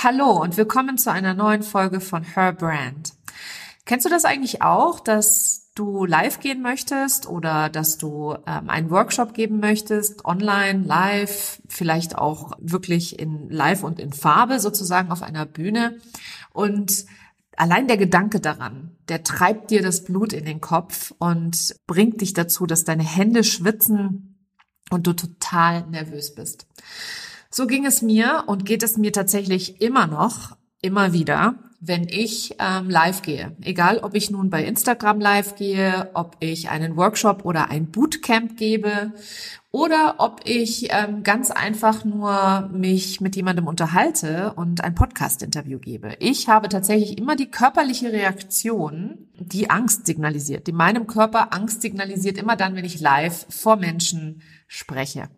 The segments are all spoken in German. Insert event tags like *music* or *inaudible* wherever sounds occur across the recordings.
Hallo und willkommen zu einer neuen Folge von Her Brand. Kennst du das eigentlich auch, dass du live gehen möchtest oder dass du ähm, einen Workshop geben möchtest, online, live, vielleicht auch wirklich in live und in Farbe sozusagen auf einer Bühne und Allein der Gedanke daran, der treibt dir das Blut in den Kopf und bringt dich dazu, dass deine Hände schwitzen und du total nervös bist. So ging es mir und geht es mir tatsächlich immer noch, immer wieder, wenn ich ähm, live gehe. Egal, ob ich nun bei Instagram live gehe, ob ich einen Workshop oder ein Bootcamp gebe oder ob ich ähm, ganz einfach nur mich mit jemandem unterhalte und ein Podcast-Interview gebe. Ich habe tatsächlich immer die körperliche Reaktion, die Angst signalisiert, die meinem Körper Angst signalisiert, immer dann, wenn ich live vor Menschen spreche.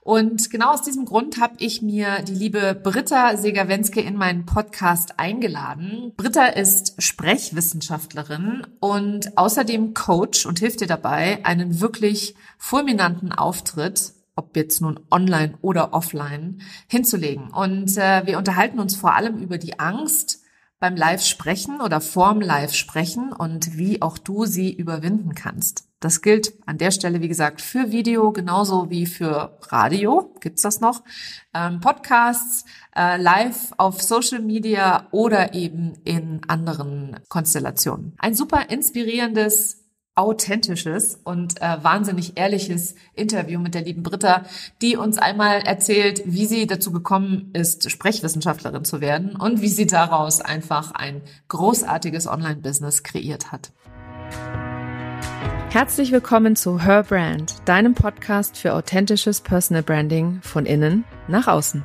Und genau aus diesem Grund habe ich mir die liebe Britta Segerwenske in meinen Podcast eingeladen. Britta ist Sprechwissenschaftlerin und außerdem Coach und hilft dir dabei, einen wirklich fulminanten Auftritt ob jetzt nun online oder offline, hinzulegen. Und äh, wir unterhalten uns vor allem über die Angst beim Live-Sprechen oder vorm Live-Sprechen und wie auch du sie überwinden kannst. Das gilt an der Stelle, wie gesagt, für Video genauso wie für Radio. Gibt's das noch? Ähm, Podcasts, äh, live auf Social Media oder eben in anderen Konstellationen. Ein super inspirierendes authentisches und äh, wahnsinnig ehrliches Interview mit der lieben Britta, die uns einmal erzählt, wie sie dazu gekommen ist, Sprechwissenschaftlerin zu werden und wie sie daraus einfach ein großartiges Online-Business kreiert hat. Herzlich willkommen zu Her Brand, deinem Podcast für authentisches Personal Branding von innen nach außen.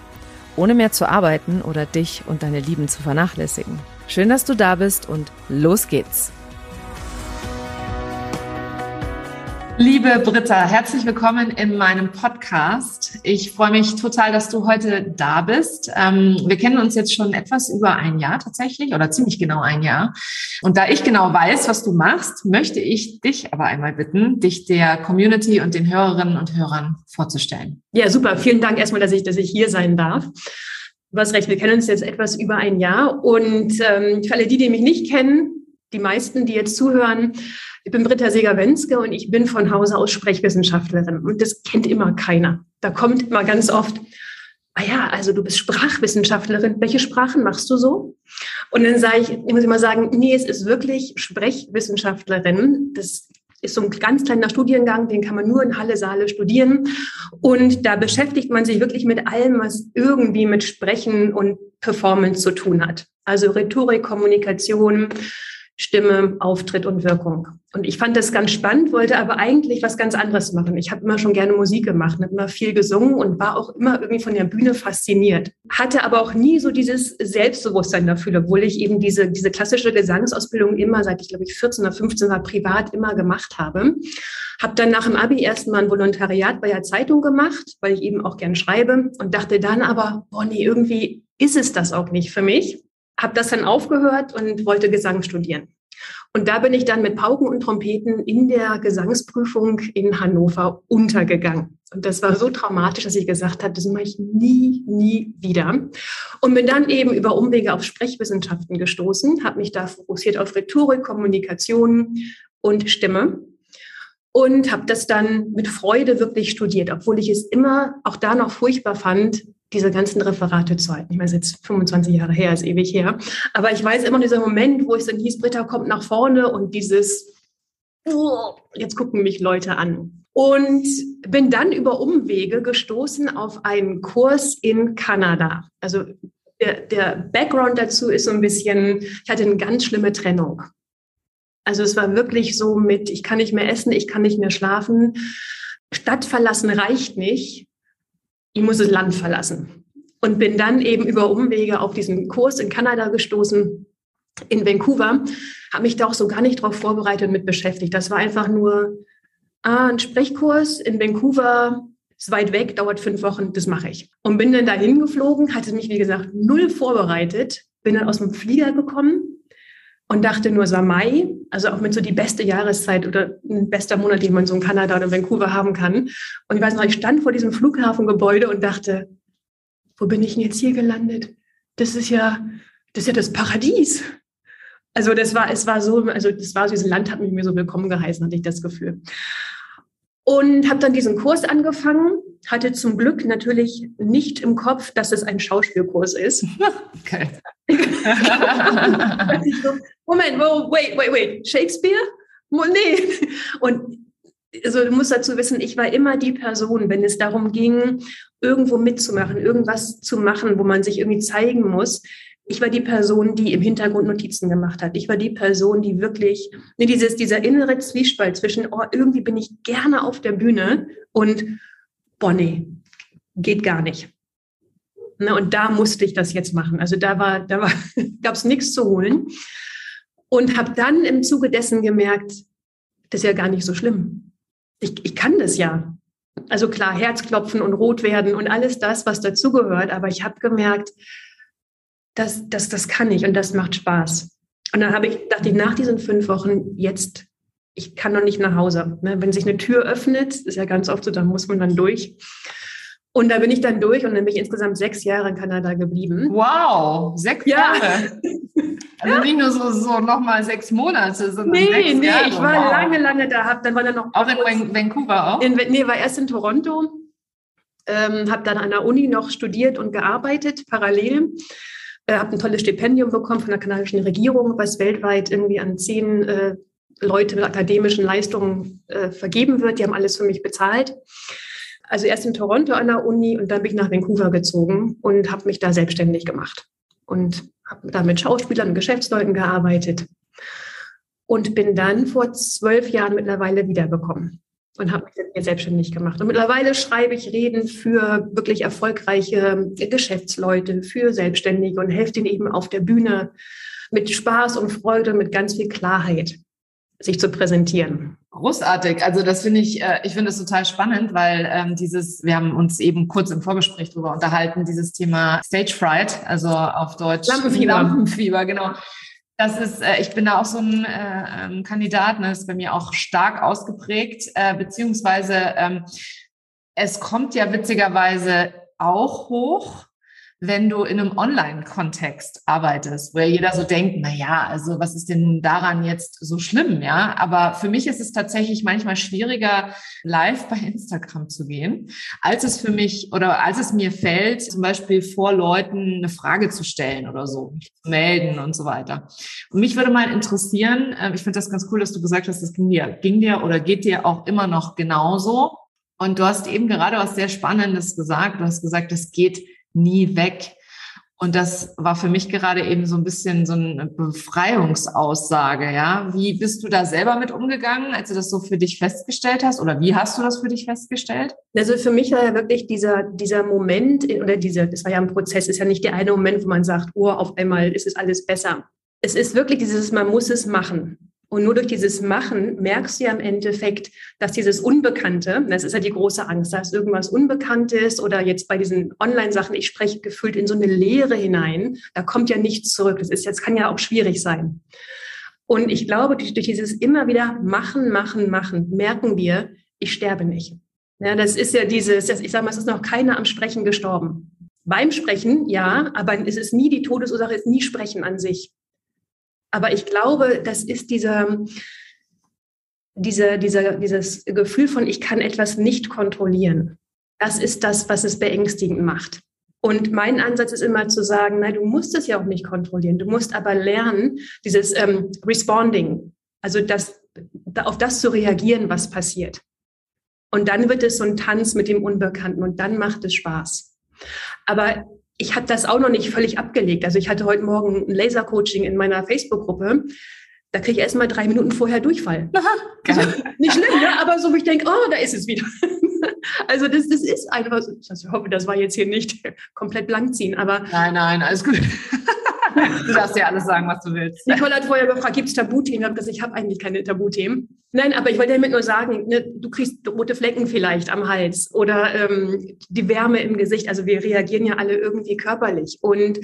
Ohne mehr zu arbeiten oder dich und deine Lieben zu vernachlässigen. Schön, dass du da bist und los geht's. Liebe Britta, herzlich willkommen in meinem Podcast. Ich freue mich total, dass du heute da bist. Ähm, wir kennen uns jetzt schon etwas über ein Jahr tatsächlich oder ziemlich genau ein Jahr. Und da ich genau weiß, was du machst, möchte ich dich aber einmal bitten, dich der Community und den Hörerinnen und Hörern vorzustellen. Ja, super. Vielen Dank erstmal, dass ich, dass ich hier sein darf. Du hast recht, wir kennen uns jetzt etwas über ein Jahr. Und ähm, für alle die, die mich nicht kennen, die meisten, die jetzt zuhören, ich bin Britta Seger-Wenske und ich bin von Hause aus Sprechwissenschaftlerin. Und das kennt immer keiner. Da kommt immer ganz oft, ah ja, also du bist Sprachwissenschaftlerin. Welche Sprachen machst du so? Und dann sage ich, ich muss immer sagen, nee, es ist wirklich Sprechwissenschaftlerin. Das ist so ein ganz kleiner Studiengang, den kann man nur in Halle Saale studieren. Und da beschäftigt man sich wirklich mit allem, was irgendwie mit Sprechen und Performance zu tun hat. Also Rhetorik, Kommunikation, Stimme, Auftritt und Wirkung. Und ich fand das ganz spannend, wollte aber eigentlich was ganz anderes machen. Ich habe immer schon gerne Musik gemacht, habe immer viel gesungen und war auch immer irgendwie von der Bühne fasziniert. Hatte aber auch nie so dieses Selbstbewusstsein dafür, obwohl ich eben diese, diese klassische Gesangsausbildung immer, seit ich glaube ich 14 oder 15 war, privat immer gemacht habe. Habe dann nach dem Abi erstmal ein Volontariat bei der Zeitung gemacht, weil ich eben auch gern schreibe und dachte dann aber, boah nee, irgendwie ist es das auch nicht für mich habe das dann aufgehört und wollte Gesang studieren. Und da bin ich dann mit Pauken und Trompeten in der Gesangsprüfung in Hannover untergegangen. Und das war so traumatisch, dass ich gesagt habe, das mache ich nie, nie wieder. Und bin dann eben über Umwege auf Sprechwissenschaften gestoßen, habe mich da fokussiert auf Rhetorik, Kommunikation und Stimme und habe das dann mit Freude wirklich studiert, obwohl ich es immer auch da noch furchtbar fand, diese ganzen Referate zu halten. Ich meine, es ist jetzt 25 Jahre her, ist ewig her. Aber ich weiß immer dieser Moment, wo ich dann hieß, Britta kommt nach vorne und dieses, jetzt gucken mich Leute an. Und bin dann über Umwege gestoßen auf einen Kurs in Kanada. Also der, der Background dazu ist so ein bisschen, ich hatte eine ganz schlimme Trennung. Also es war wirklich so mit, ich kann nicht mehr essen, ich kann nicht mehr schlafen. Stadt verlassen reicht nicht ich muss das Land verlassen. Und bin dann eben über Umwege auf diesen Kurs in Kanada gestoßen in Vancouver, habe mich da auch so gar nicht drauf vorbereitet und mit beschäftigt. Das war einfach nur ah, ein Sprechkurs in Vancouver, ist weit weg, dauert fünf Wochen, das mache ich. Und bin dann dahin geflogen, hatte mich, wie gesagt, null vorbereitet, bin dann aus dem Flieger gekommen und dachte nur, es war Mai, also auch mit so die beste Jahreszeit oder ein bester Monat, den man so in Kanada oder Vancouver haben kann. Und ich weiß noch, ich stand vor diesem Flughafengebäude und dachte, wo bin ich denn jetzt hier gelandet? Das ist ja, das ist ja das Paradies. Also das war, es war so, also das war so, dieses Land hat mich mir so willkommen geheißen, hatte ich das Gefühl. Und habe dann diesen Kurs angefangen, hatte zum Glück natürlich nicht im Kopf, dass es ein Schauspielkurs ist. *laughs* Okay. *laughs* Moment, wait, wait, wait, Shakespeare? Nee. Und also du musst dazu wissen, ich war immer die Person, wenn es darum ging, irgendwo mitzumachen, irgendwas zu machen, wo man sich irgendwie zeigen muss. Ich war die Person, die im Hintergrund Notizen gemacht hat. Ich war die Person, die wirklich, ne, dieses, dieser innere Zwiespalt zwischen, oh, irgendwie bin ich gerne auf der Bühne und, boah, nee, geht gar nicht. Ne, und da musste ich das jetzt machen. Also da war, da war, *laughs* gab es nichts zu holen. Und habe dann im Zuge dessen gemerkt, das ist ja gar nicht so schlimm. Ich, ich kann das ja. Also klar, Herzklopfen und rot werden und alles das, was dazugehört. Aber ich habe gemerkt, das, das, das kann ich und das macht Spaß. Und dann habe ich, dachte ich, nach diesen fünf Wochen, jetzt, ich kann noch nicht nach Hause. Ne? Wenn sich eine Tür öffnet, ist ja ganz oft so, da muss man dann durch. Und da bin ich dann durch und dann bin ich insgesamt sechs Jahre in Kanada geblieben. Wow, sechs ja. Jahre. *laughs* Also ja. nicht nur so, so nochmal sechs Monate, sondern nee, sechs nee, Jahre. ich war wow. lange, lange da. Hab, dann war dann noch auch in Vancouver auch? In, nee, war erst in Toronto. Ähm, habe dann an der Uni noch studiert und gearbeitet, parallel. Äh, habe ein tolles Stipendium bekommen von der kanadischen Regierung, was weltweit irgendwie an zehn äh, Leute mit akademischen Leistungen äh, vergeben wird. Die haben alles für mich bezahlt. Also erst in Toronto an der Uni und dann bin ich nach Vancouver gezogen und habe mich da selbstständig gemacht und habe da mit Schauspielern und Geschäftsleuten gearbeitet und bin dann vor zwölf Jahren mittlerweile wiedergekommen und habe mich hier selbstständig gemacht. Und mittlerweile schreibe ich Reden für wirklich erfolgreiche Geschäftsleute, für Selbstständige und helfe denen eben auf der Bühne mit Spaß und Freude, mit ganz viel Klarheit sich zu präsentieren. Großartig. Also das finde ich, äh, ich finde es total spannend, weil ähm, dieses, wir haben uns eben kurz im Vorgespräch darüber unterhalten, dieses Thema Stage Fright, also auf Deutsch Lampenfieber. Lampenfieber, genau. Das ist, äh, ich bin da auch so ein äh, ähm, Kandidat, ne, ist bei mir auch stark ausgeprägt, äh, beziehungsweise ähm, es kommt ja witzigerweise auch hoch, wenn du in einem Online-Kontext arbeitest, wo ja jeder so denkt, na ja, also was ist denn daran jetzt so schlimm, ja? Aber für mich ist es tatsächlich manchmal schwieriger, live bei Instagram zu gehen, als es für mich oder als es mir fällt, zum Beispiel vor Leuten eine Frage zu stellen oder so, mich zu melden und so weiter. Und mich würde mal interessieren, ähm, ich finde das ganz cool, dass du gesagt hast, das ging dir, ging dir oder geht dir auch immer noch genauso. Und du hast eben gerade was sehr Spannendes gesagt. Du hast gesagt, es geht nie weg. Und das war für mich gerade eben so ein bisschen so eine Befreiungsaussage, ja. Wie bist du da selber mit umgegangen, als du das so für dich festgestellt hast? Oder wie hast du das für dich festgestellt? Also für mich war ja wirklich dieser, dieser Moment oder dieser, das war ja ein Prozess, ist ja nicht der eine Moment, wo man sagt, oh, auf einmal ist es alles besser. Es ist wirklich dieses, man muss es machen. Und nur durch dieses Machen merkst du ja im Endeffekt, dass dieses Unbekannte, das ist ja die große Angst, dass irgendwas Unbekanntes oder jetzt bei diesen Online-Sachen, ich spreche gefühlt in so eine Leere hinein, da kommt ja nichts zurück. Das ist jetzt, kann ja auch schwierig sein. Und ich glaube, durch, durch dieses immer wieder machen, machen, machen, merken wir, ich sterbe nicht. Ja, das ist ja dieses, ich sage mal, es ist noch keiner am Sprechen gestorben. Beim Sprechen, ja, aber es ist nie die Todesursache, es ist nie Sprechen an sich. Aber ich glaube, das ist dieser, dieser, dieser, dieses Gefühl von, ich kann etwas nicht kontrollieren. Das ist das, was es beängstigend macht. Und mein Ansatz ist immer zu sagen, nein, du musst es ja auch nicht kontrollieren. Du musst aber lernen, dieses ähm, Responding, also das, auf das zu reagieren, was passiert. Und dann wird es so ein Tanz mit dem Unbekannten und dann macht es Spaß. Aber ich habe das auch noch nicht völlig abgelegt. Also ich hatte heute Morgen ein Lasercoaching in meiner Facebook-Gruppe. Da kriege ich erst mal drei Minuten vorher Durchfall. Aha, also, nicht schlimm, ne? aber so, wo ich denke, oh, da ist es wieder. *laughs* also das, das ist einfach, ich hoffe, das war jetzt hier nicht *laughs* komplett blank ziehen, aber. Nein, nein, alles gut. *laughs* *laughs* Du darfst ja alles sagen, was du willst. Nicole hat vorher gefragt, gibt es Tabuthemen? Ich habe ich habe eigentlich keine Tabuthemen. Nein, aber ich wollte damit nur sagen, ne, du kriegst rote Flecken vielleicht am Hals oder ähm, die Wärme im Gesicht. Also wir reagieren ja alle irgendwie körperlich und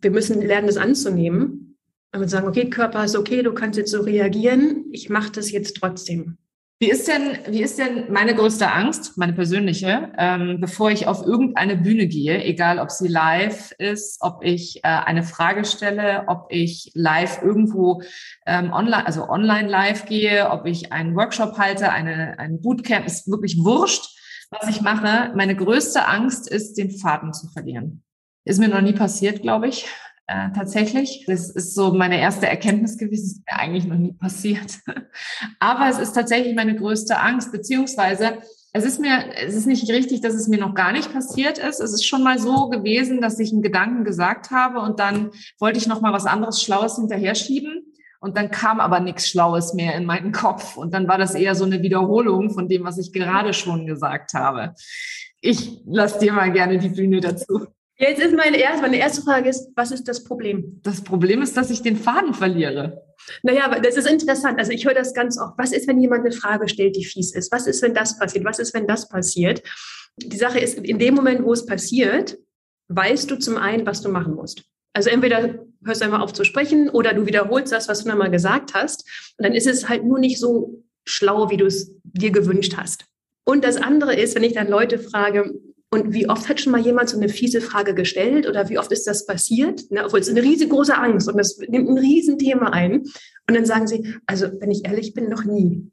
wir müssen lernen, das anzunehmen. Und sagen, okay, Körper ist okay, du kannst jetzt so reagieren. Ich mache das jetzt trotzdem. Wie ist denn, wie ist denn meine größte Angst, meine persönliche, ähm, bevor ich auf irgendeine Bühne gehe, egal ob sie live ist, ob ich äh, eine Frage stelle, ob ich live irgendwo ähm, online, also online live gehe, ob ich einen Workshop halte, eine, ein Bootcamp, ist wirklich wurscht, was ich mache. Meine größte Angst ist, den Faden zu verlieren. Ist mir noch nie passiert, glaube ich. Äh, tatsächlich. Das ist so meine erste Erkenntnis gewesen, ist mir eigentlich noch nie passiert. *laughs* Aber es ist tatsächlich meine größte Angst, beziehungsweise es ist mir, es ist nicht richtig, dass es mir noch gar nicht passiert ist. Es ist schon mal so gewesen, dass ich einen Gedanken gesagt habe und dann wollte ich noch mal was anderes Schlaues hinterher schieben. Und dann kam aber nichts Schlaues mehr in meinen Kopf. Und dann war das eher so eine Wiederholung von dem, was ich gerade schon gesagt habe. Ich lasse dir mal gerne die Bühne dazu. Jetzt ist meine erste, meine erste Frage ist, was ist das Problem? Das Problem ist, dass ich den Faden verliere. Naja, aber das ist interessant. Also ich höre das ganz oft. Was ist, wenn jemand eine Frage stellt, die fies ist? Was ist, wenn das passiert? Was ist, wenn das passiert? Die Sache ist, in dem Moment, wo es passiert, weißt du zum einen, was du machen musst. Also entweder hörst du einmal auf zu sprechen oder du wiederholst das, was du nochmal gesagt hast. Und dann ist es halt nur nicht so schlau, wie du es dir gewünscht hast. Und das andere ist, wenn ich dann Leute frage, und wie oft hat schon mal jemand so eine fiese Frage gestellt oder wie oft ist das passiert? Ne, obwohl es eine riesengroße Angst und das nimmt ein Riesenthema ein. Und dann sagen sie, also wenn ich ehrlich bin, noch nie.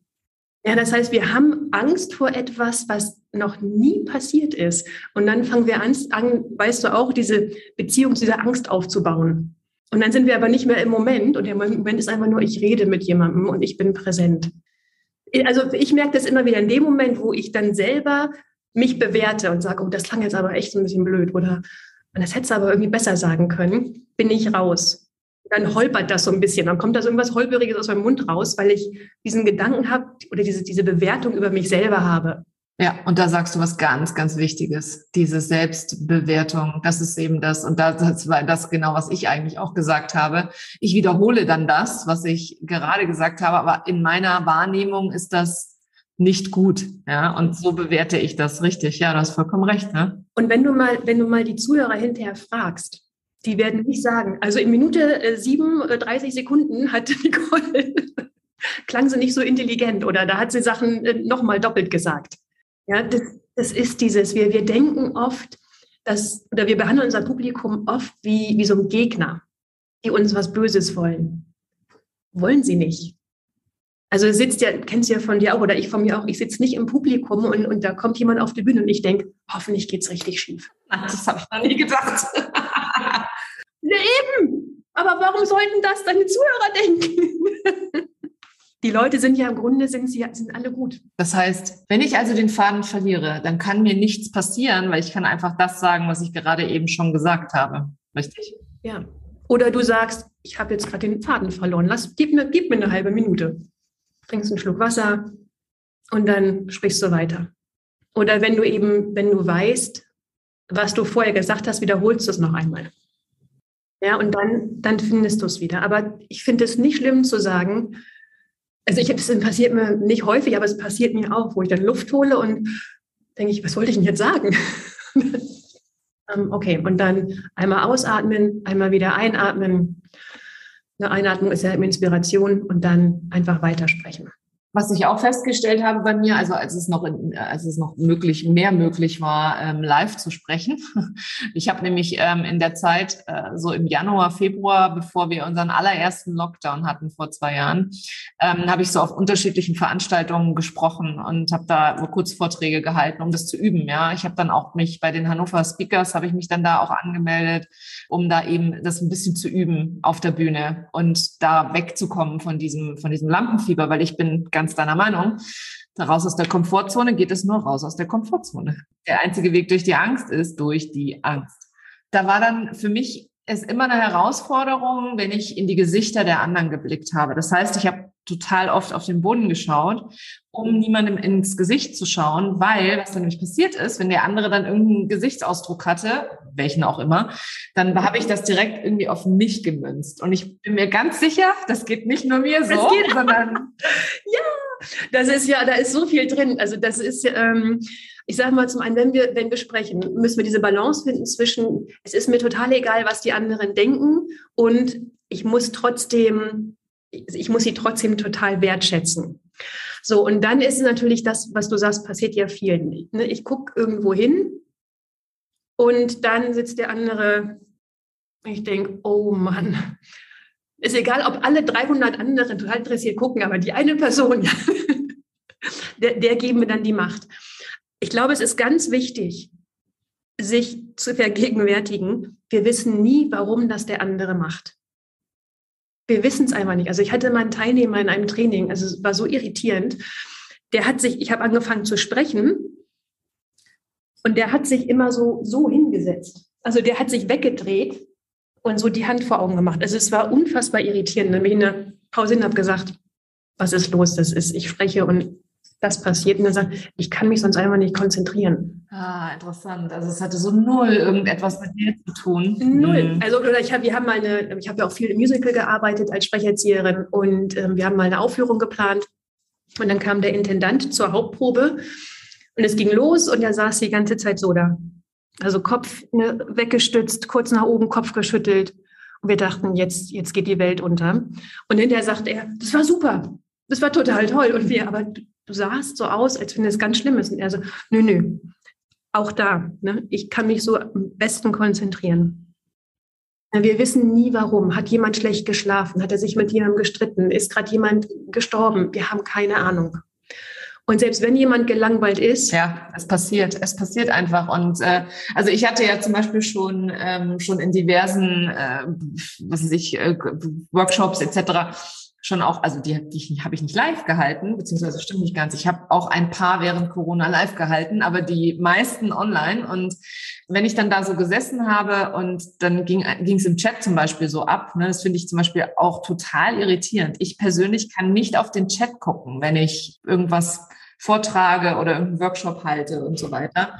Ja, das heißt, wir haben Angst vor etwas, was noch nie passiert ist. Und dann fangen wir an, an weißt du auch, diese Beziehung zu dieser Angst aufzubauen. Und dann sind wir aber nicht mehr im Moment. Und der Moment ist einfach nur, ich rede mit jemandem und ich bin präsent. Also ich merke das immer wieder in dem Moment, wo ich dann selber mich bewerte und sage, oh, das klang jetzt aber echt so ein bisschen blöd oder das hätte es aber irgendwie besser sagen können, bin ich raus. Dann holpert das so ein bisschen, dann kommt da so irgendwas Holperiges aus meinem Mund raus, weil ich diesen Gedanken habe oder diese, diese Bewertung über mich selber habe. Ja, und da sagst du was ganz, ganz Wichtiges. Diese Selbstbewertung, das ist eben das. Und das war das genau, was ich eigentlich auch gesagt habe. Ich wiederhole dann das, was ich gerade gesagt habe, aber in meiner Wahrnehmung ist das nicht gut. Ja, und so bewerte ich das richtig. Ja, du hast vollkommen recht. Ne? Und wenn du mal, wenn du mal die Zuhörer hinterher fragst, die werden nicht sagen, also in Minute äh, 37 äh, Sekunden hat *laughs* Nicole, klang sie nicht so intelligent oder da hat sie Sachen äh, nochmal doppelt gesagt. Ja, das, das ist dieses, wir, wir denken oft, dass, oder wir behandeln unser Publikum oft wie, wie so ein Gegner, die uns was Böses wollen. Wollen sie nicht. Also sitzt ja, kennst du ja von dir auch oder ich von mir auch, ich sitze nicht im Publikum und, und da kommt jemand auf die Bühne und ich denke, hoffentlich geht's richtig schief. Das habe ich noch nie gedacht. *laughs* ja, eben. Aber warum sollten das deine Zuhörer denken? *laughs* Die Leute sind ja im Grunde sind sie sind alle gut. Das heißt, wenn ich also den Faden verliere, dann kann mir nichts passieren, weil ich kann einfach das sagen, was ich gerade eben schon gesagt habe. Richtig? Ja. Oder du sagst, ich habe jetzt gerade den Faden verloren. Lass, gib mir, gib mir eine halbe Minute trinkst einen Schluck Wasser und dann sprichst du weiter. Oder wenn du eben, wenn du weißt, was du vorher gesagt hast, wiederholst du es noch einmal. Ja, und dann, dann findest du es wieder. Aber ich finde es nicht schlimm zu sagen, also ich, es passiert mir nicht häufig, aber es passiert mir auch, wo ich dann Luft hole und denke ich, was wollte ich denn jetzt sagen? *laughs* okay, und dann einmal ausatmen, einmal wieder einatmen. Eine Einatmung ist ja Inspiration und dann einfach weitersprechen. Was ich auch festgestellt habe bei mir, also als es noch, in, als es noch möglich, mehr möglich war, ähm, live zu sprechen. *laughs* Ich habe nämlich ähm, in der Zeit, äh, so im Januar, Februar, bevor wir unseren allerersten Lockdown hatten vor zwei Jahren, ähm, habe ich so auf unterschiedlichen Veranstaltungen gesprochen und habe da Kurzvorträge gehalten, um das zu üben. Ja, ich habe dann auch mich bei den Hannover Speakers habe ich mich dann da auch angemeldet, um da eben das ein bisschen zu üben auf der Bühne und da wegzukommen von diesem von diesem Lampenfieber, weil ich bin ganz deiner Meinung. Raus aus der Komfortzone geht es nur raus aus der Komfortzone. Der einzige Weg durch die Angst ist durch die Angst. Da war dann für mich es immer eine Herausforderung, wenn ich in die Gesichter der anderen geblickt habe. Das heißt, ich habe total oft auf den Boden geschaut, um niemandem ins Gesicht zu schauen, weil was dann nämlich passiert ist, wenn der andere dann irgendeinen Gesichtsausdruck hatte, welchen auch immer, dann habe ich das direkt irgendwie auf mich gemünzt. Und ich bin mir ganz sicher, das geht nicht nur mir so, sondern *laughs* ja, das ist ja, da ist so viel drin. Also das ist ähm, ich sage mal zum einen, wenn wir, wenn wir sprechen, müssen wir diese Balance finden zwischen, es ist mir total egal, was die anderen denken und ich muss trotzdem, ich muss sie trotzdem total wertschätzen. So, und dann ist natürlich das, was du sagst, passiert ja vielen. Ne? Ich gucke irgendwo hin und dann sitzt der andere, ich denke, oh Mann, ist egal, ob alle 300 anderen total interessiert gucken, aber die eine Person, *laughs* der, der geben wir dann die Macht ich glaube, es ist ganz wichtig, sich zu vergegenwärtigen, wir wissen nie, warum das der andere macht. Wir wissen es einfach nicht. Also ich hatte mal einen Teilnehmer in einem Training, also es war so irritierend. Der hat sich, ich habe angefangen zu sprechen und der hat sich immer so, so hingesetzt. Also der hat sich weggedreht und so die Hand vor Augen gemacht. Also es war unfassbar irritierend. Dann bin ich in der Pause hin habe gesagt, was ist los? Das ist, ich spreche und das passiert und dann sagt, ich kann mich sonst einfach nicht konzentrieren. Ah, interessant. Also es hatte so null irgendetwas mit mir zu tun. Null. Mhm. Also oder ich habe, wir haben mal eine, ich habe ja auch viel im Musical gearbeitet als Sprecherzieherin und ähm, wir haben mal eine Aufführung geplant und dann kam der Intendant zur Hauptprobe und es ging los und er saß die ganze Zeit so da. Also Kopf ne, weggestützt, kurz nach oben, Kopf geschüttelt. Und wir dachten, jetzt, jetzt geht die Welt unter. Und hinterher sagt er, das war super. Das war total toll. Und wir, aber du sahst so aus, als wenn es ganz schlimm ist. Und er so, nö, nö, auch da, ne, ich kann mich so am besten konzentrieren. Wir wissen nie warum. Hat jemand schlecht geschlafen? Hat er sich mit jemandem gestritten? Ist gerade jemand gestorben? Wir haben keine Ahnung. Und selbst wenn jemand gelangweilt ist. Ja, es passiert. Es passiert einfach. Und äh, also ich hatte ja zum Beispiel schon, ähm, schon in diversen, äh, was weiß ich, äh, Workshops etc schon auch, also die, die habe ich nicht live gehalten, beziehungsweise stimmt nicht ganz. Ich habe auch ein paar während Corona live gehalten, aber die meisten online. Und wenn ich dann da so gesessen habe und dann ging es im Chat zum Beispiel so ab, ne, das finde ich zum Beispiel auch total irritierend. Ich persönlich kann nicht auf den Chat gucken, wenn ich irgendwas vortrage oder irgendeinen Workshop halte und so weiter.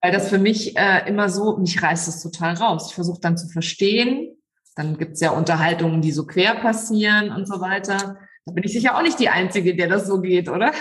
Weil das für mich äh, immer so, mich reißt es total raus. Ich versuche dann zu verstehen, dann gibt's ja Unterhaltungen, die so quer passieren und so weiter. Da bin ich sicher auch nicht die Einzige, der das so geht, oder?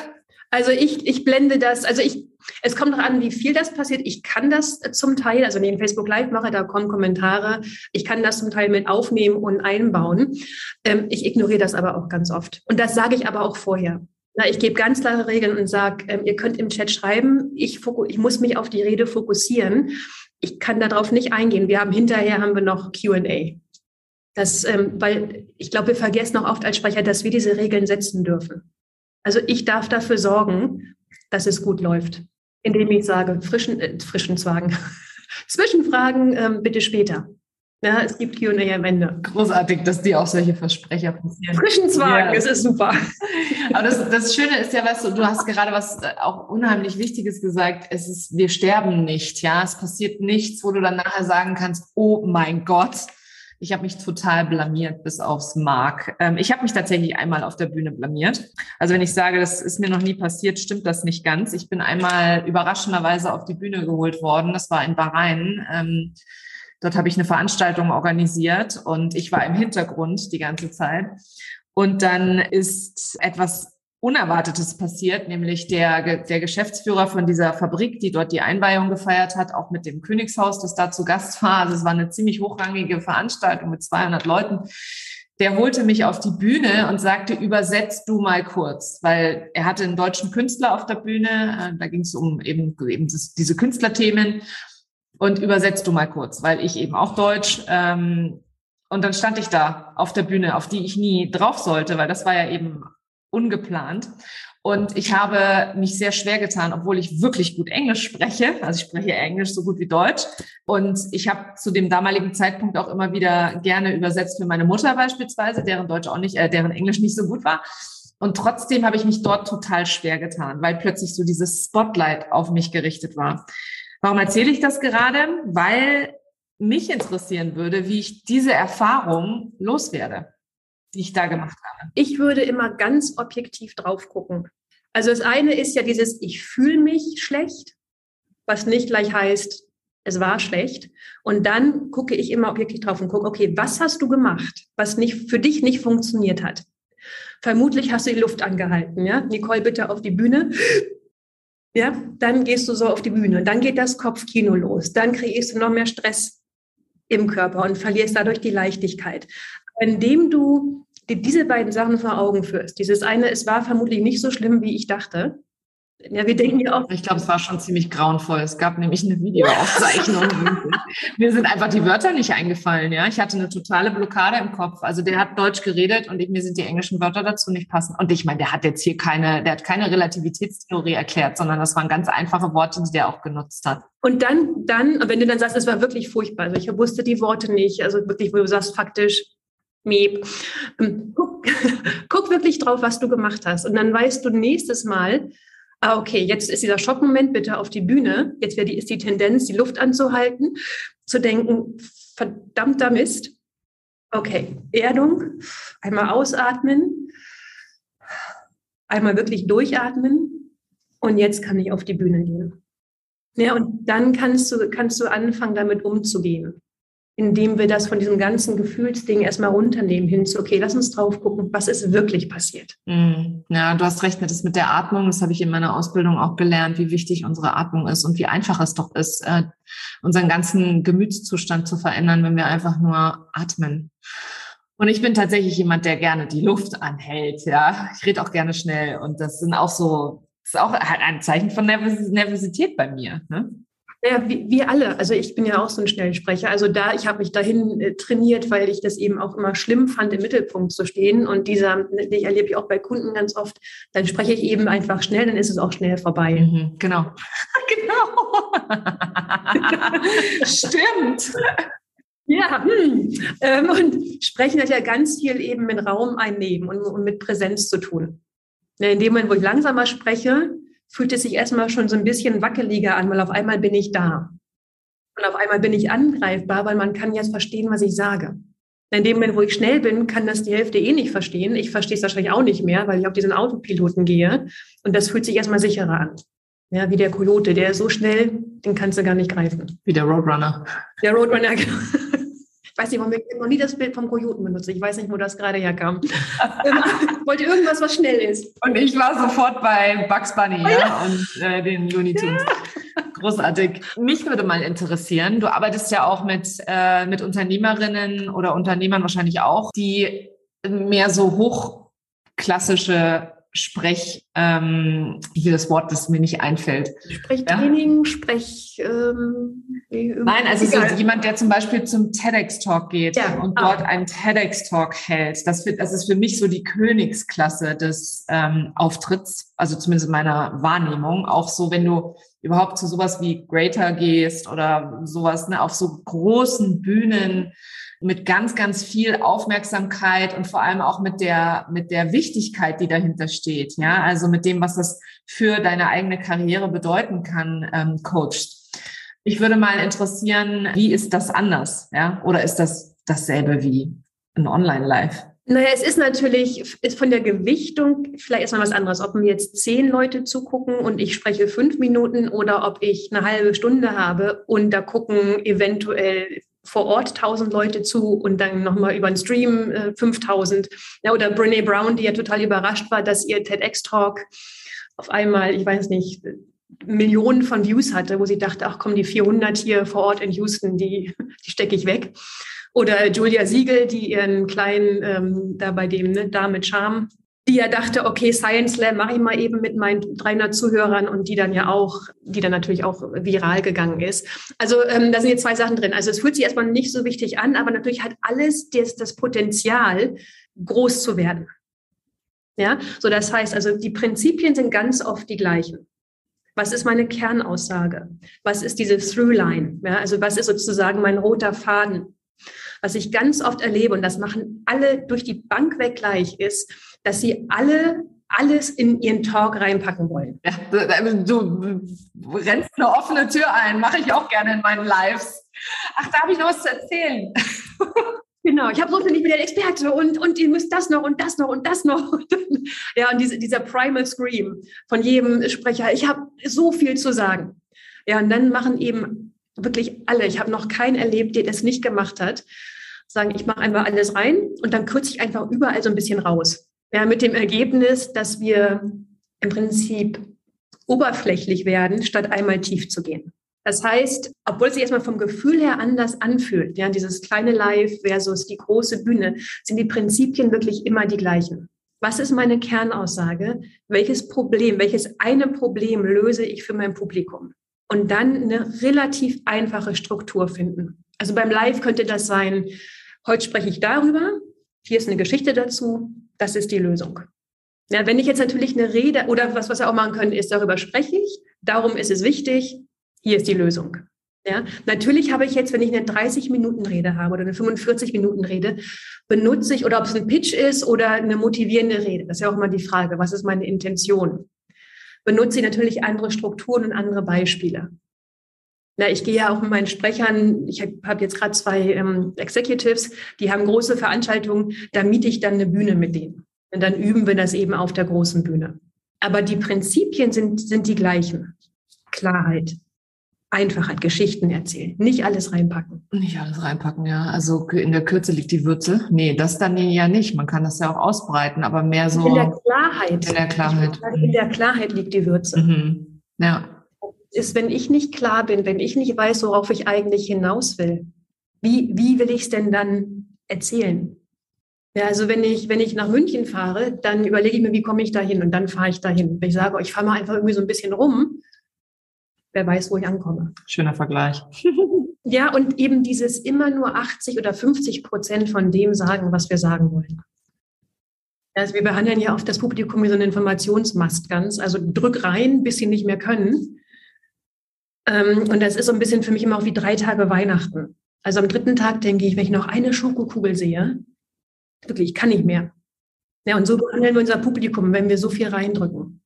Also ich, ich blende das, also ich, es kommt noch an, wie viel das passiert. Ich kann das zum Teil, also in Facebook Live mache, da kommen Kommentare. Ich kann das zum Teil mit aufnehmen und einbauen. Ähm, ich ignoriere das aber auch ganz oft. Und das sage ich aber auch vorher. Na, ich gebe ganz klare Regeln und sage, ähm, ihr könnt im Chat schreiben, ich, ich muss mich auf die Rede fokussieren. Ich kann darauf nicht eingehen. Wir haben hinterher haben wir noch Q&A. Das, ähm, weil ich glaube, wir vergessen auch oft als Sprecher, dass wir diese Regeln setzen dürfen. Also ich darf dafür sorgen, dass es gut läuft, indem ich sage, frischen, äh, frischen Zwagen, *laughs* Zwischenfragen ähm, bitte später. Ja, es gibt Q&A am Ende. Großartig, dass dir auch solche Versprecher passieren. Frischen Zwagen, ja. es ist super. *laughs* Aber das, das Schöne ist ja, weißt du, du hast gerade was äh, auch unheimlich Wichtiges gesagt. Es ist, wir sterben nicht, ja. Es passiert nichts, wo du dann nachher sagen kannst, oh mein Gott, ich habe mich total blamiert bis aufs Mark. Ähm, ich habe mich tatsächlich einmal auf der Bühne blamiert. Also wenn ich sage, das ist mir noch nie passiert, stimmt das nicht ganz. Ich bin einmal überraschenderweise auf die Bühne geholt worden. Das war in Bahrain. Ähm, dort habe ich eine Veranstaltung organisiert und ich war im Hintergrund die ganze Zeit. Und dann ist etwas Unerwartetes passiert, nämlich der, der Geschäftsführer von dieser Fabrik, die dort die Einweihung gefeiert hat, auch mit dem Königshaus, das da zu Gast war. Also es war eine ziemlich hochrangige Veranstaltung mit 200 Leuten. Der holte mich auf die Bühne und sagte, übersetzt du mal kurz, weil er hatte einen deutschen Künstler auf der Bühne. Äh, da ging es um eben, eben diese Künstlerthemen. Und übersetzt du mal kurz, weil ich eben auch Deutsch. Ähm, und dann stand ich da auf der Bühne, auf die ich nie drauf sollte, weil das war ja eben ungeplant. Und ich habe mich sehr schwer getan, obwohl ich wirklich gut Englisch spreche. Also ich spreche Englisch so gut wie Deutsch. Und ich habe zu dem damaligen Zeitpunkt auch immer wieder gerne übersetzt für meine Mutter beispielsweise, deren Deutsch auch nicht, äh, deren Englisch nicht so gut war. Und trotzdem habe ich mich dort total schwer getan, weil plötzlich so dieses Spotlight auf mich gerichtet war. Warum erzähle ich das gerade? Weil mich interessieren würde, wie ich diese Erfahrung loswerde. Die ich da gemacht habe? Ich würde immer ganz objektiv drauf gucken. Also das eine ist ja dieses, ich fühle mich schlecht, was nicht gleich heißt, es war schlecht. Und dann gucke ich immer objektiv drauf und gucke, okay, was hast du gemacht, was nicht für dich nicht funktioniert hat? Vermutlich hast du die Luft angehalten, ja? Nicole, bitte auf die Bühne. Ja, dann gehst du so auf die Bühne. Dann geht das Kopfkino los. Dann kriegst du noch mehr Stress im Körper und verlierst dadurch die Leichtigkeit. Indem du dir diese beiden Sachen vor Augen führst. Dieses eine, es war vermutlich nicht so schlimm, wie ich dachte. Ja, wir denken ja auch. Ich glaube, es war schon ziemlich grauenvoll. Es gab nämlich eine Videoaufzeichnung. *laughs* Mir sind einfach die Wörter nicht eingefallen. Ja, ich hatte eine totale Blockade im Kopf. Also der hat Deutsch geredet und ich, mir sind die englischen Wörter dazu nicht passend. Und ich meine, der hat jetzt hier keine, der hat keine Relativitätstheorie erklärt, sondern das waren ganz einfache Worte, die der auch genutzt hat. Und dann, dann, wenn du dann sagst, es war wirklich furchtbar. Also ich wusste die Worte nicht. Also wirklich, wo du sagst, faktisch, Miep. Ähm, *laughs* guck, wirklich drauf, was du gemacht hast. Und dann weißt du nächstes Mal, ah, okay, jetzt ist dieser Schockmoment, bitte auf die Bühne. Jetzt ist die Tendenz, die Luft anzuhalten, zu denken, verdammter Mist. Okay, Erdung, einmal ausatmen, einmal wirklich durchatmen und jetzt kann ich auf die Bühne gehen. Ja, und dann kannst du, kannst du anfangen, damit umzugehen indem wir das von diesem ganzen Gefühlsding erstmal runternehmen, hin zu, okay, lass uns drauf gucken, was ist wirklich passiert. Mm, ja, du hast recht, das mit der Atmung, das habe ich in meiner Ausbildung auch gelernt, wie wichtig unsere Atmung ist und wie einfach es doch ist, äh, unseren ganzen Gemütszustand zu verändern, wenn wir einfach nur atmen. Und ich bin tatsächlich jemand, der gerne die Luft anhält, ja. Ich rede auch gerne schnell und das sind auch so, das ist auch halt ein Zeichen von Nervosität bei mir. Ne? Ja, wie, wir alle. Also ich bin ja auch so ein Schnellsprecher. Also da, ich habe mich dahin äh, trainiert, weil ich das eben auch immer schlimm fand, im Mittelpunkt zu stehen. Und dieser, ich erlebe ich auch bei Kunden ganz oft, dann spreche ich eben einfach schnell, dann ist es auch schnell vorbei. Mhm, genau. *laughs* genau. *laughs* Stimmt. Ja, hm. ähm, und sprechen hat ja ganz viel eben mit Raum einnehmen und, und mit Präsenz zu tun. In dem Moment, wo ich langsamer spreche, fühlt es sich erstmal schon so ein bisschen wackeliger an, weil auf einmal bin ich da. Und auf einmal bin ich angreifbar, weil man kann jetzt verstehen, was ich sage. In dem Moment, wo ich schnell bin, kann das die Hälfte eh nicht verstehen. Ich verstehe es wahrscheinlich auch nicht mehr, weil ich auf diesen Autopiloten gehe. Und das fühlt sich erstmal sicherer an. Ja, wie der Coyote, der ist so schnell, den kannst du gar nicht greifen. Wie der Roadrunner. Der Roadrunner, *laughs* genau. Ich weiß nicht, warum ich noch nie das Bild vom Kojoten benutze. Ich weiß nicht, wo das gerade herkam. *laughs* ich wollte irgendwas, was schnell ist. Und ich war sofort bei Bugs Bunny oh, ja. ja. und äh, den Looney Tunes. Ja. Großartig. Mich würde mal interessieren, du arbeitest ja auch mit, äh, mit Unternehmerinnen oder Unternehmern wahrscheinlich auch, die mehr so hochklassische Sprech, ähm, will das Wort, das mir nicht einfällt. Sprechtraining, ja? Sprech. Ähm, Nein, also so jemand, der zum Beispiel zum TEDx-Talk geht ja. und dort ah. einen TEDx-Talk hält. Das, wird, das ist für mich so die Königsklasse des ähm, Auftritts, also zumindest in meiner Wahrnehmung. Auch so, wenn du überhaupt zu sowas wie Greater gehst oder sowas, ne, auf so großen Bühnen mit ganz, ganz viel Aufmerksamkeit und vor allem auch mit der, mit der Wichtigkeit, die dahinter steht. Ja, also mit dem, was das für deine eigene Karriere bedeuten kann, ähm, coachst. Ich würde mal interessieren, wie ist das anders? Ja, oder ist das dasselbe wie ein Online-Live? Naja, es ist natürlich ist von der Gewichtung vielleicht erstmal was anderes, ob mir jetzt zehn Leute zugucken und ich spreche fünf Minuten oder ob ich eine halbe Stunde habe und da gucken eventuell vor Ort 1000 Leute zu und dann nochmal über den Stream äh, 5000. Ja, oder Brene Brown, die ja total überrascht war, dass ihr TEDx-Talk auf einmal, ich weiß nicht, Millionen von Views hatte, wo sie dachte, ach komm, die 400 hier vor Ort in Houston, die, die stecke ich weg. Oder Julia Siegel, die ihren kleinen, ähm, da bei dem, ne, da mit Charme, die ja dachte, okay, Science Slam mache ich mal eben mit meinen 300 Zuhörern und die dann ja auch, die dann natürlich auch viral gegangen ist. Also ähm, da sind jetzt zwei Sachen drin. Also es fühlt sich erstmal nicht so wichtig an, aber natürlich hat alles das, das Potenzial, groß zu werden. Ja, so das heißt, also die Prinzipien sind ganz oft die gleichen. Was ist meine Kernaussage? Was ist diese Throughline? Ja, also was ist sozusagen mein roter Faden? Was ich ganz oft erlebe, und das machen alle durch die Bank weg gleich, ist, dass sie alle alles in ihren Talk reinpacken wollen. Ja, du rennst eine offene Tür ein, mache ich auch gerne in meinen Lives. Ach, da habe ich noch was zu erzählen. *laughs* Genau, ich habe so viel, ich bin der Experte und, und ihr müsst das noch und das noch und das noch. *laughs* ja, und diese, dieser Primal Scream von jedem Sprecher, ich habe so viel zu sagen. Ja, und dann machen eben wirklich alle, ich habe noch keinen erlebt, der das nicht gemacht hat, sagen, ich mache einfach alles rein und dann kürze ich einfach überall so ein bisschen raus. Ja, mit dem Ergebnis, dass wir im Prinzip oberflächlich werden, statt einmal tief zu gehen. Das heißt, obwohl es sich erstmal vom Gefühl her anders anfühlt, ja, dieses kleine Live versus die große Bühne, sind die Prinzipien wirklich immer die gleichen. Was ist meine Kernaussage? Welches Problem, welches eine Problem löse ich für mein Publikum? Und dann eine relativ einfache Struktur finden. Also beim Live könnte das sein, heute spreche ich darüber, hier ist eine Geschichte dazu, das ist die Lösung. Ja, wenn ich jetzt natürlich eine Rede oder was, was wir auch machen können, ist, darüber spreche ich, darum ist es wichtig, hier ist die Lösung. Ja, natürlich habe ich jetzt, wenn ich eine 30 Minuten Rede habe oder eine 45 Minuten Rede, benutze ich oder ob es ein Pitch ist oder eine motivierende Rede. Das ist ja auch immer die Frage, was ist meine Intention? Benutze ich natürlich andere Strukturen und andere Beispiele. Na, ich gehe ja auch mit meinen Sprechern, ich habe jetzt gerade zwei ähm, Executives, die haben große Veranstaltungen, da miete ich dann eine Bühne mit denen. Und dann üben wir das eben auf der großen Bühne. Aber die Prinzipien sind, sind die gleichen. Klarheit, Einfachheit, Geschichten erzählen, nicht alles reinpacken. Nicht alles reinpacken, ja. Also in der Kürze liegt die Würze. Nee, das dann ja nicht. Man kann das ja auch ausbreiten, aber mehr so. In der Klarheit. In der Klarheit. In der Klarheit liegt die Würze. Mhm. Ja. Ist, wenn ich nicht klar bin, wenn ich nicht weiß, worauf ich eigentlich hinaus will, wie, wie will ich es denn dann erzählen? Ja, also wenn ich, wenn ich nach München fahre, dann überlege ich mir, wie komme ich da hin und dann fahre ich dahin. Wenn ich sage, ich fahre mal einfach irgendwie so ein bisschen rum, wer weiß, wo ich ankomme. Schöner Vergleich. *laughs* ja, und eben dieses immer nur 80 oder 50 Prozent von dem sagen, was wir sagen wollen. Also wir behandeln ja oft das Publikum wie so einen Informationsmast ganz. Also drück rein, bis sie nicht mehr können. Ähm, und das ist so ein bisschen für mich immer auch wie drei Tage Weihnachten. Also am dritten Tag denke ich, wenn ich noch eine Schokokugel sehe, wirklich, ich kann nicht mehr. Ja, und so behandeln wir unser Publikum, wenn wir so viel reindrücken.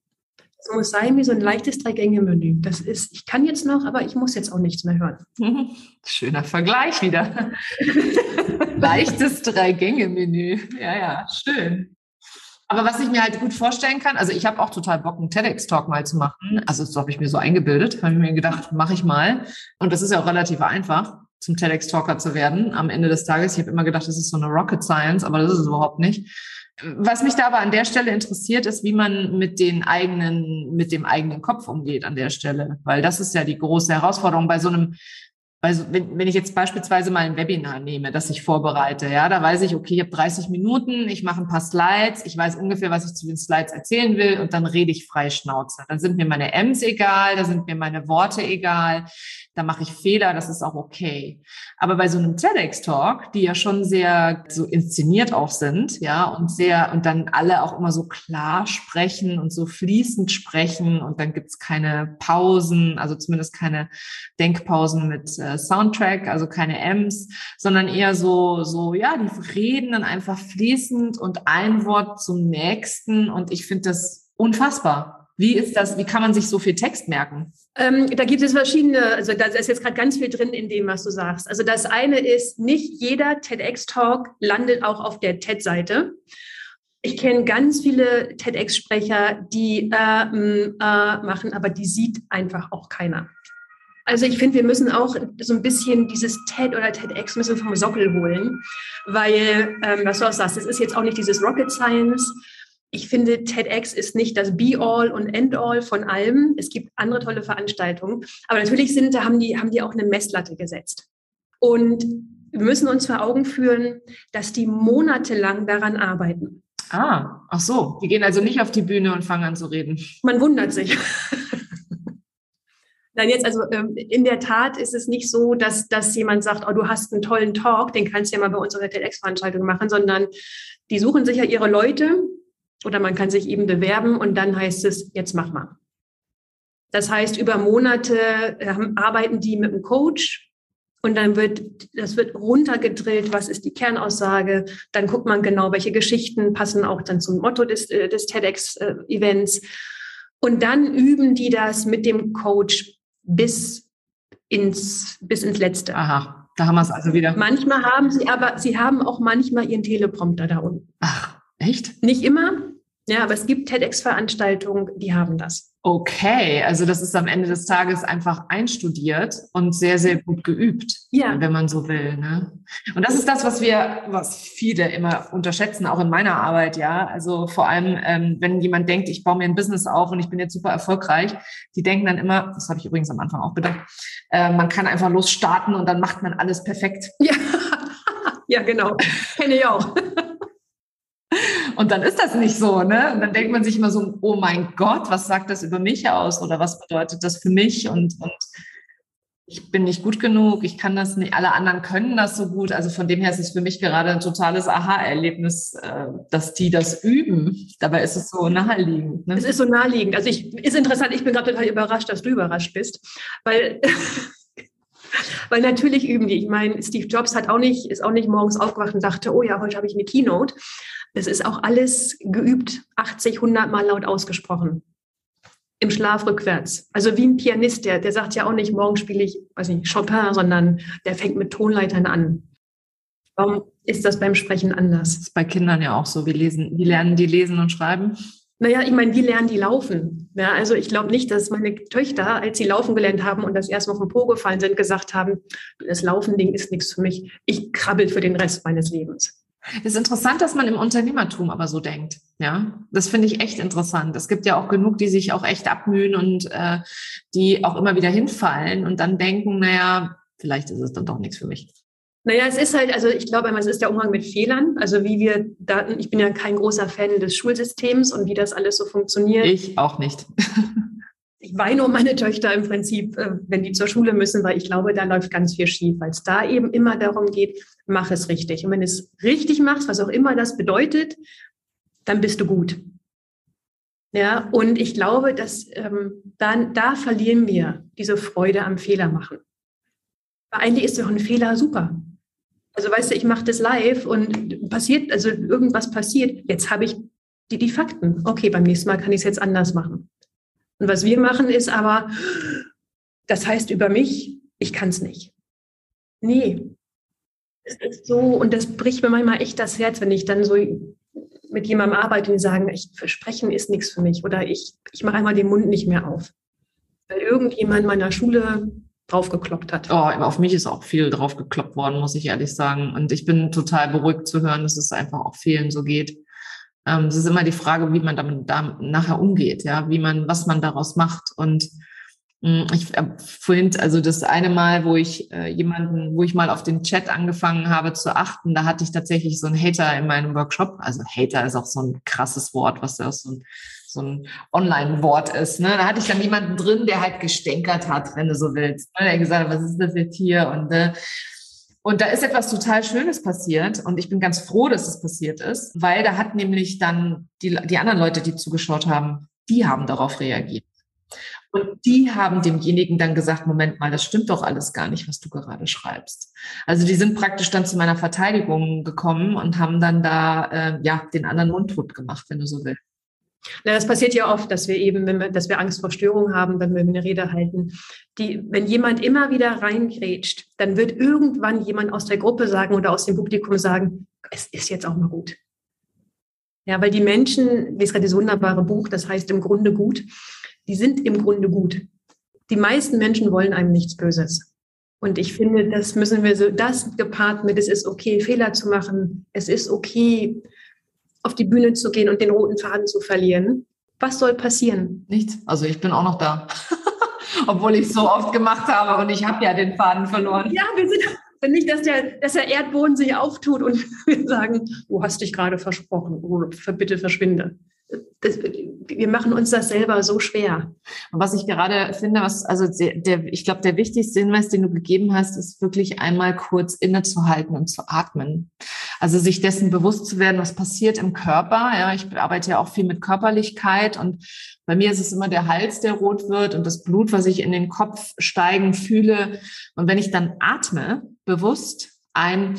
Es muss sein wie so ein leichtes Drei-Gänge-Menü. Das ist, ich kann jetzt noch, aber ich muss jetzt auch nichts mehr hören. *laughs* Schöner Vergleich wieder. *laughs* leichtes Drei-Gänge-Menü. Ja, ja, schön. Aber was ich mir halt gut vorstellen kann, also ich habe auch total Bock, einen TEDx-Talk mal zu machen. Also das habe ich mir so eingebildet, habe ich mir gedacht, mache ich mal. Und das ist ja auch relativ einfach, zum TEDx-Talker zu werden am Ende des Tages. Ich habe immer gedacht, das ist so eine Rocket Science, aber das ist es überhaupt nicht. Was mich da aber an der Stelle interessiert, ist, wie man mit den eigenen, mit dem eigenen Kopf umgeht an der Stelle. Weil das ist ja die große Herausforderung bei so einem also wenn, wenn ich jetzt beispielsweise mal ein Webinar nehme, das ich vorbereite, ja, da weiß ich, okay, ich habe 30 Minuten, ich mache ein paar Slides, ich weiß ungefähr, was ich zu den Slides erzählen will und dann rede ich frei Schnauze. Dann sind mir meine M's egal, da sind mir meine Worte egal, da mache ich Fehler, das ist auch okay. Aber bei so einem TEDx-Talk, die ja schon sehr so inszeniert auch sind, ja, und sehr, und dann alle auch immer so klar sprechen und so fließend sprechen und dann gibt's keine Pausen, also zumindest keine Denkpausen mit äh, Soundtrack, also keine M's, sondern eher so, so, ja, die reden dann einfach fließend und ein Wort zum nächsten und ich finde das unfassbar. Wie ist das, wie kann man sich so viel Text merken? Ähm, da gibt es verschiedene, also da ist jetzt gerade ganz viel drin in dem, was du sagst. Also das eine ist, nicht jeder TEDx-Talk landet auch auf der TED-Seite. Ich kenne ganz viele TEDx-Sprecher, die äh, äh, machen, aber die sieht einfach auch keiner. Also ich finde, wir müssen auch so ein bisschen dieses TED oder TEDx müssen vom Sockel holen, weil, ähm, was du auch sagst, es ist jetzt auch nicht dieses Rocket Science. Ich finde, TEDx ist nicht das Be-all und End-all von allem. Es gibt andere tolle Veranstaltungen. Aber natürlich sind, da haben die, haben die auch eine Messlatte gesetzt. Und wir müssen uns vor Augen führen, dass die monatelang daran arbeiten. Ah, ach so. Die gehen also nicht auf die Bühne und fangen an zu reden. Man wundert sich. Nein, jetzt also ähm, in der Tat ist es nicht so, dass, dass jemand sagt, oh, du hast einen tollen Talk, den kannst du ja mal bei unserer TEDx-Veranstaltung machen, sondern die suchen sich ja ihre Leute oder man kann sich eben bewerben und dann heißt es, jetzt mach mal. Das heißt, über Monate äh, arbeiten die mit einem Coach und dann wird, das wird runtergedrillt, was ist die Kernaussage. Dann guckt man genau, welche Geschichten passen auch dann zum Motto des, äh, des TEDx-Events. Äh, und dann üben die das mit dem Coach bis ins, bis ins Letzte. Aha. Da haben wir es also wieder. Manchmal haben sie aber, sie haben auch manchmal ihren Teleprompter da unten. Ach, echt? Nicht immer, ja, aber es gibt TEDx-Veranstaltungen, die haben das. Okay, also das ist am Ende des Tages einfach einstudiert und sehr, sehr gut geübt, ja. wenn man so will. Ne? Und das ist das, was wir, was viele immer unterschätzen, auch in meiner Arbeit, ja. Also vor allem, ähm, wenn jemand denkt, ich baue mir ein Business auf und ich bin jetzt super erfolgreich, die denken dann immer, das habe ich übrigens am Anfang auch gedacht, äh, man kann einfach los starten und dann macht man alles perfekt. Ja, *laughs* ja genau. Kenne ich auch. Und dann ist das nicht so, ne? Und dann denkt man sich immer so, oh mein Gott, was sagt das über mich aus oder was bedeutet das für mich? Und, und ich bin nicht gut genug, ich kann das nicht, alle anderen können das so gut. Also von dem her ist es für mich gerade ein totales Aha-Erlebnis, äh, dass die das üben. Dabei ist es so naheliegend. Ne? Es ist so naheliegend. Also ich, ist interessant, ich bin gerade total überrascht, dass du überrascht bist, weil *laughs* Weil natürlich üben die. Ich meine, Steve Jobs hat auch nicht, ist auch nicht morgens aufgewacht und dachte, oh ja, heute habe ich eine Keynote. Es ist auch alles geübt, 80, 100 Mal laut ausgesprochen. Im Schlaf rückwärts. Also wie ein Pianist, der, der sagt ja auch nicht, morgen spiele ich, weiß nicht, Chopin, sondern der fängt mit Tonleitern an. Warum ist das beim Sprechen anders? Das ist bei Kindern ja auch so. Wie, lesen, wie lernen die lesen und schreiben? Naja, ich meine, wie lernen die laufen? Ja, also ich glaube nicht, dass meine Töchter, als sie laufen gelernt haben und das erste Mal vom Po gefallen sind, gesagt haben, das Laufending ist nichts für mich. Ich krabbel für den Rest meines Lebens. Es ist interessant, dass man im Unternehmertum aber so denkt. Ja, das finde ich echt interessant. Es gibt ja auch genug, die sich auch echt abmühen und äh, die auch immer wieder hinfallen und dann denken, naja, vielleicht ist es dann doch nichts für mich. Naja, es ist halt, also ich glaube es ist der Umgang mit Fehlern. Also wie wir Daten, ich bin ja kein großer Fan des Schulsystems und wie das alles so funktioniert. Ich auch nicht. *laughs* ich weine um meine Töchter im Prinzip, äh, wenn die zur Schule müssen, weil ich glaube, da läuft ganz viel schief, weil es da eben immer darum geht, mach es richtig. Und wenn du es richtig machst, was auch immer das bedeutet, dann bist du gut. Ja, und ich glaube, dass ähm, dann, da verlieren wir diese Freude am Fehler machen. Weil eigentlich ist doch ein Fehler super. Also weißt du, ich mache das live und passiert, also irgendwas passiert. Jetzt habe ich die, die Fakten. Okay, beim nächsten Mal kann ich es jetzt anders machen. Und was wir machen ist aber, das heißt über mich, ich kann es nicht. Nee. Es ist so, und das bricht mir manchmal echt das Herz, wenn ich dann so mit jemandem arbeite und die sagen, ich versprechen ist nichts für mich oder ich, ich mache einmal den Mund nicht mehr auf. Weil irgendjemand meiner Schule draufgekloppt hat. Oh, auf mich ist auch viel draufgekloppt worden, muss ich ehrlich sagen. Und ich bin total beruhigt zu hören, dass es einfach auch vielen so geht. Ähm, es ist immer die Frage, wie man damit da nachher umgeht, ja, wie man, was man daraus macht. Und mh, hm, ich äh, vorhin, also das eine Mal, wo ich äh, jemanden, wo ich mal auf den Chat angefangen habe zu achten, da hatte ich tatsächlich so einen Hater in meinem Workshop. Also Hater ist auch so ein krasses Wort, was da so ein so ein Online-Wort ist. Ne? Da hatte ich dann jemanden drin, der halt gestänkert hat, wenn du so willst. Ne? Der gesagt hat, was ist das jetzt hier? Und äh, und da ist etwas total Schönes passiert und ich bin ganz froh, dass es passiert ist, weil da hat nämlich dann die, die anderen Leute, die zugeschaut haben, die haben darauf reagiert. Und die haben demjenigen dann gesagt, Moment mal, das stimmt doch alles gar nicht, was du gerade schreibst. Also die sind praktisch dann zu meiner Verteidigung gekommen und haben dann da äh, ja den anderen mundtot gemacht, wenn du so willst. Na, das passiert ja oft, dass wir eben, wenn wir, dass wir Angst vor Störung haben, wenn wir eine Rede halten. Die, wenn jemand immer wieder reingrätscht, dann wird irgendwann jemand aus der Gruppe sagen oder aus dem Publikum sagen, es ist jetzt auch mal gut. Ja, weil die Menschen, wie es gerade dieses wunderbare Buch, das heißt im Grunde gut, die sind im Grunde gut. Die meisten Menschen wollen einem nichts Böses. Und ich finde, das müssen wir so, das gepaart mit, es ist okay, Fehler zu machen. Es ist okay, auf die Bühne zu gehen und den roten Faden zu verlieren. Was soll passieren? Nichts. Also ich bin auch noch da. *laughs* Obwohl ich es so oft gemacht habe und ich habe ja den Faden verloren. Ja, wir sind nicht, dass der, dass der Erdboden sich auftut und *laughs* wir sagen, du hast dich gerade versprochen, oh, bitte verschwinde das, wir machen uns das selber so schwer. Und was ich gerade finde, was, also der, ich glaube, der wichtigste Hinweis, den du gegeben hast, ist wirklich einmal kurz innezuhalten und zu atmen. Also sich dessen bewusst zu werden, was passiert im Körper. Ja, ich arbeite ja auch viel mit Körperlichkeit und bei mir ist es immer der Hals, der rot wird und das Blut, was ich in den Kopf steigen fühle. Und wenn ich dann atme, bewusst ein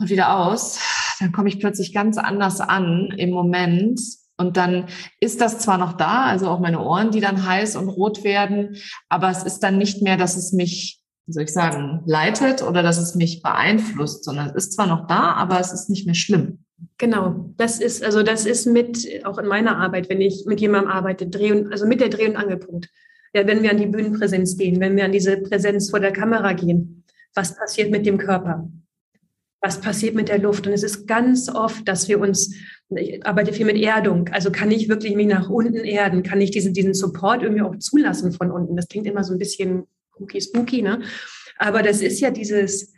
und wieder aus, dann komme ich plötzlich ganz anders an im Moment. Und dann ist das zwar noch da, also auch meine Ohren, die dann heiß und rot werden, aber es ist dann nicht mehr, dass es mich wie soll ich sagen, leitet oder dass es mich beeinflusst, sondern es ist zwar noch da, aber es ist nicht mehr schlimm. Genau, das ist, also das ist mit, auch in meiner Arbeit, wenn ich mit jemandem arbeite, Dreh und, also mit der Dreh- und Angelpunkt. Ja, wenn wir an die Bühnenpräsenz gehen, wenn wir an diese Präsenz vor der Kamera gehen, was passiert mit dem Körper? Was passiert mit der Luft? Und es ist ganz oft, dass wir uns, ich arbeite viel mit Erdung, also kann ich wirklich mich nach unten erden? Kann ich diesen, diesen Support irgendwie auch zulassen von unten? Das klingt immer so ein bisschen spooky, spooky, ne? Aber das ist ja dieses,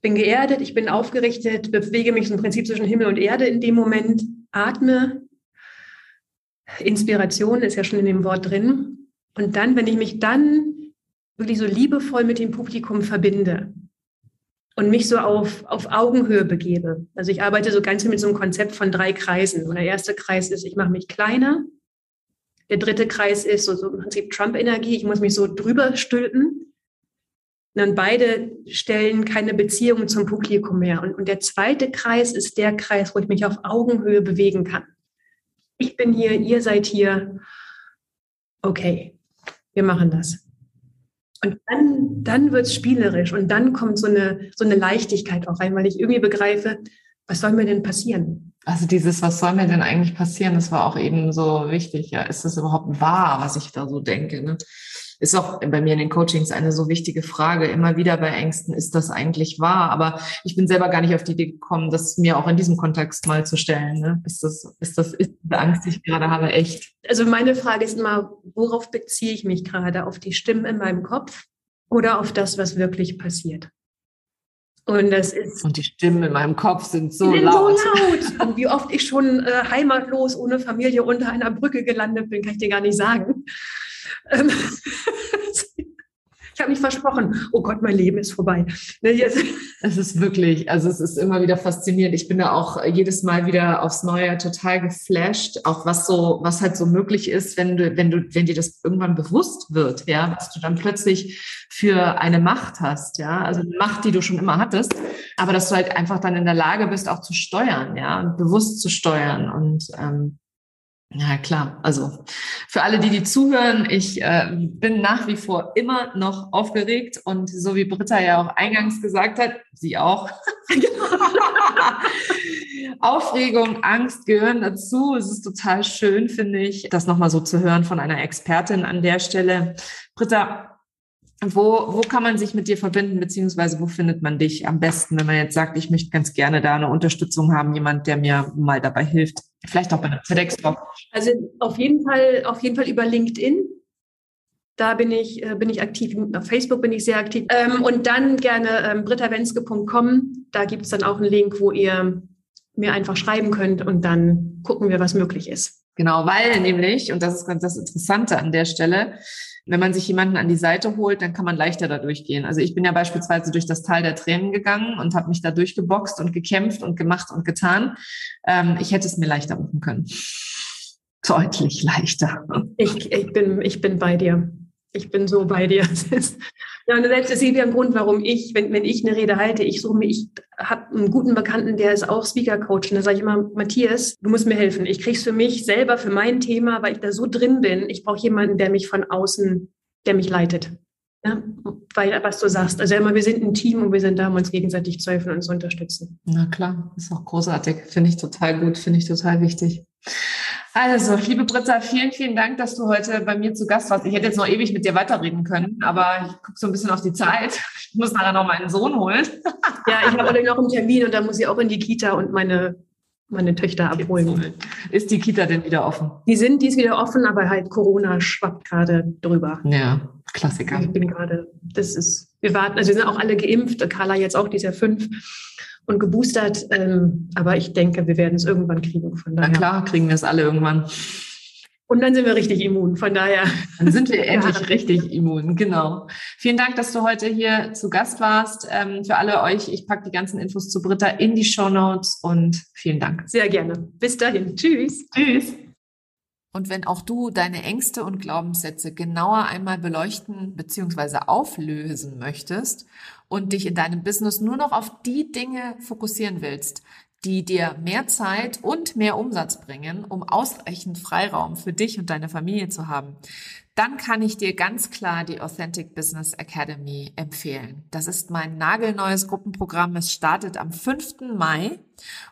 bin geerdet, ich bin aufgerichtet, bewege mich im Prinzip zwischen Himmel und Erde in dem Moment, atme. Inspiration ist ja schon in dem Wort drin. Und dann, wenn ich mich dann wirklich so liebevoll mit dem Publikum verbinde und mich so auf, auf Augenhöhe begebe. Also ich arbeite so ganz mit so einem Konzept von drei Kreisen. Und der erste Kreis ist, ich mache mich kleiner. Der dritte Kreis ist so, so im Prinzip Trump-Energie. Ich muss mich so drüber stülpen. Und dann beide stellen keine Beziehung zum Publikum mehr. Und, und der zweite Kreis ist der Kreis, wo ich mich auf Augenhöhe bewegen kann. Ich bin hier, ihr seid hier. Okay, wir machen das. Und dann, dann wird es spielerisch und dann kommt so eine, so eine Leichtigkeit auch rein, weil ich irgendwie begreife, was soll mir denn passieren? Also dieses, was soll mir denn eigentlich passieren, das war auch eben so wichtig. Ja, ist das überhaupt wahr, was ich da so denke? Ne? ist auch bei mir in den Coachings eine so wichtige Frage. Immer wieder bei Ängsten, ist das eigentlich wahr? Aber ich bin selber gar nicht auf die Idee gekommen, das mir auch in diesem Kontext mal zu stellen. Ne? Ist das, ist das, ist diese Angst, die ich gerade habe, echt? Also meine Frage ist immer, worauf beziehe ich mich gerade? Auf die Stimmen in meinem Kopf oder auf das, was wirklich passiert? Und das ist. Und die Stimmen in meinem Kopf sind so sind laut. So laut. *laughs* Und wie oft ich schon äh, heimatlos ohne Familie unter einer Brücke gelandet bin, kann ich dir gar nicht sagen. Ähm, *laughs* habe mich versprochen, oh Gott, mein Leben ist vorbei. Ne, es ist wirklich, also es ist immer wieder faszinierend. Ich bin da auch jedes Mal wieder aufs Neue total geflasht, auch was so, was halt so möglich ist, wenn du, wenn du, wenn dir das irgendwann bewusst wird, ja, was du dann plötzlich für eine Macht hast, ja, also eine Macht, die du schon immer hattest, aber dass du halt einfach dann in der Lage bist, auch zu steuern, ja, bewusst zu steuern und ähm, ja, klar. Also für alle, die die zuhören, ich äh, bin nach wie vor immer noch aufgeregt und so wie Britta ja auch eingangs gesagt hat, sie auch. *laughs* Aufregung, Angst gehören dazu. Es ist total schön, finde ich, das nochmal so zu hören von einer Expertin an der Stelle. Britta, wo, wo kann man sich mit dir verbinden, beziehungsweise wo findet man dich am besten, wenn man jetzt sagt, ich möchte ganz gerne da eine Unterstützung haben, jemand, der mir mal dabei hilft? Vielleicht auch bei einem TEDx-Talk. Also auf jeden Fall, auf jeden Fall über LinkedIn. Da bin ich, äh, bin ich aktiv. Auf Facebook bin ich sehr aktiv. Ähm, und dann gerne ähm, brittawenske.com. Da gibt es dann auch einen Link, wo ihr mir einfach schreiben könnt und dann gucken wir, was möglich ist. Genau, weil nämlich, und das ist ganz das Interessante an der Stelle, wenn man sich jemanden an die Seite holt, dann kann man leichter da durchgehen. Also ich bin ja beispielsweise durch das Tal der Tränen gegangen und habe mich da durchgeboxt und gekämpft und gemacht und getan. Ähm, ich hätte es mir leichter machen können. Deutlich leichter. Ich, ich, bin, ich bin bei dir. Ich bin so bei dir. *laughs* ja, und selbst ist wieder ein Grund, warum ich, wenn, wenn ich eine Rede halte, ich suche mir, ich habe einen guten Bekannten, der ist auch Speaker Coach. Und da sage ich immer, Matthias, du musst mir helfen. Ich kriege es für mich selber, für mein Thema, weil ich da so drin bin. Ich brauche jemanden, der mich von außen, der mich leitet. Ja, weil, was du sagst, also immer, wir sind ein Team und wir sind da, um uns gegenseitig zu helfen und zu unterstützen. Na klar, ist auch großartig. Finde ich total gut, finde ich total wichtig. Also, liebe Britta, vielen, vielen Dank, dass du heute bei mir zu Gast warst. Ich hätte jetzt noch ewig mit dir weiterreden können, aber ich gucke so ein bisschen auf die Zeit. Ich muss nachher noch meinen Sohn holen. *laughs* Ja, ich habe noch einen Termin und dann muss ich auch in die Kita und meine, meine Töchter abholen. Ist die Kita denn wieder offen? Die sind, die ist wieder offen, aber halt Corona schwappt gerade drüber. Ja, Klassiker. Ich bin gerade, das ist, wir warten, also wir sind auch alle geimpft, Carla jetzt auch, die ist ja fünf und geboostert. Ähm, aber ich denke, wir werden es irgendwann kriegen. Von daher. Na klar, kriegen wir es alle irgendwann. Und dann sind wir richtig immun. Von daher. Dann sind wir *laughs* endlich richtig immun. Genau. Vielen Dank, dass du heute hier zu Gast warst. Ähm, für alle euch, ich packe die ganzen Infos zu Britta in die Show Notes und vielen Dank. Sehr gerne. Bis dahin. Tschüss. Tschüss. Und wenn auch du deine Ängste und Glaubenssätze genauer einmal beleuchten bzw. auflösen möchtest und dich in deinem Business nur noch auf die Dinge fokussieren willst, die dir mehr Zeit und mehr Umsatz bringen, um ausreichend Freiraum für dich und deine Familie zu haben, dann kann ich dir ganz klar die Authentic Business Academy empfehlen. Das ist mein nagelneues Gruppenprogramm. Es startet am 5. Mai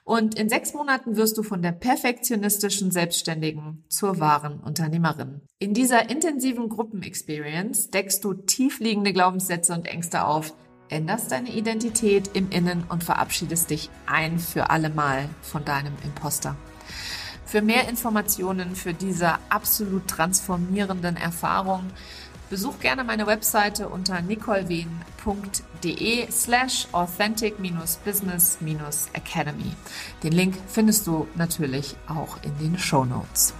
und in sechs Monaten wirst du von der perfektionistischen Selbstständigen zur wahren Unternehmerin. In dieser intensiven Gruppenexperience deckst du tiefliegende Glaubenssätze und Ängste auf, änderst deine Identität im Innen und verabschiedest dich ein für alle Mal von deinem Imposter. Für mehr Informationen für diese absolut transformierenden Erfahrung besuch gerne meine Webseite unter nicolewien.de slash authentic-business-academy. Den Link findest du natürlich auch in den Show Notes.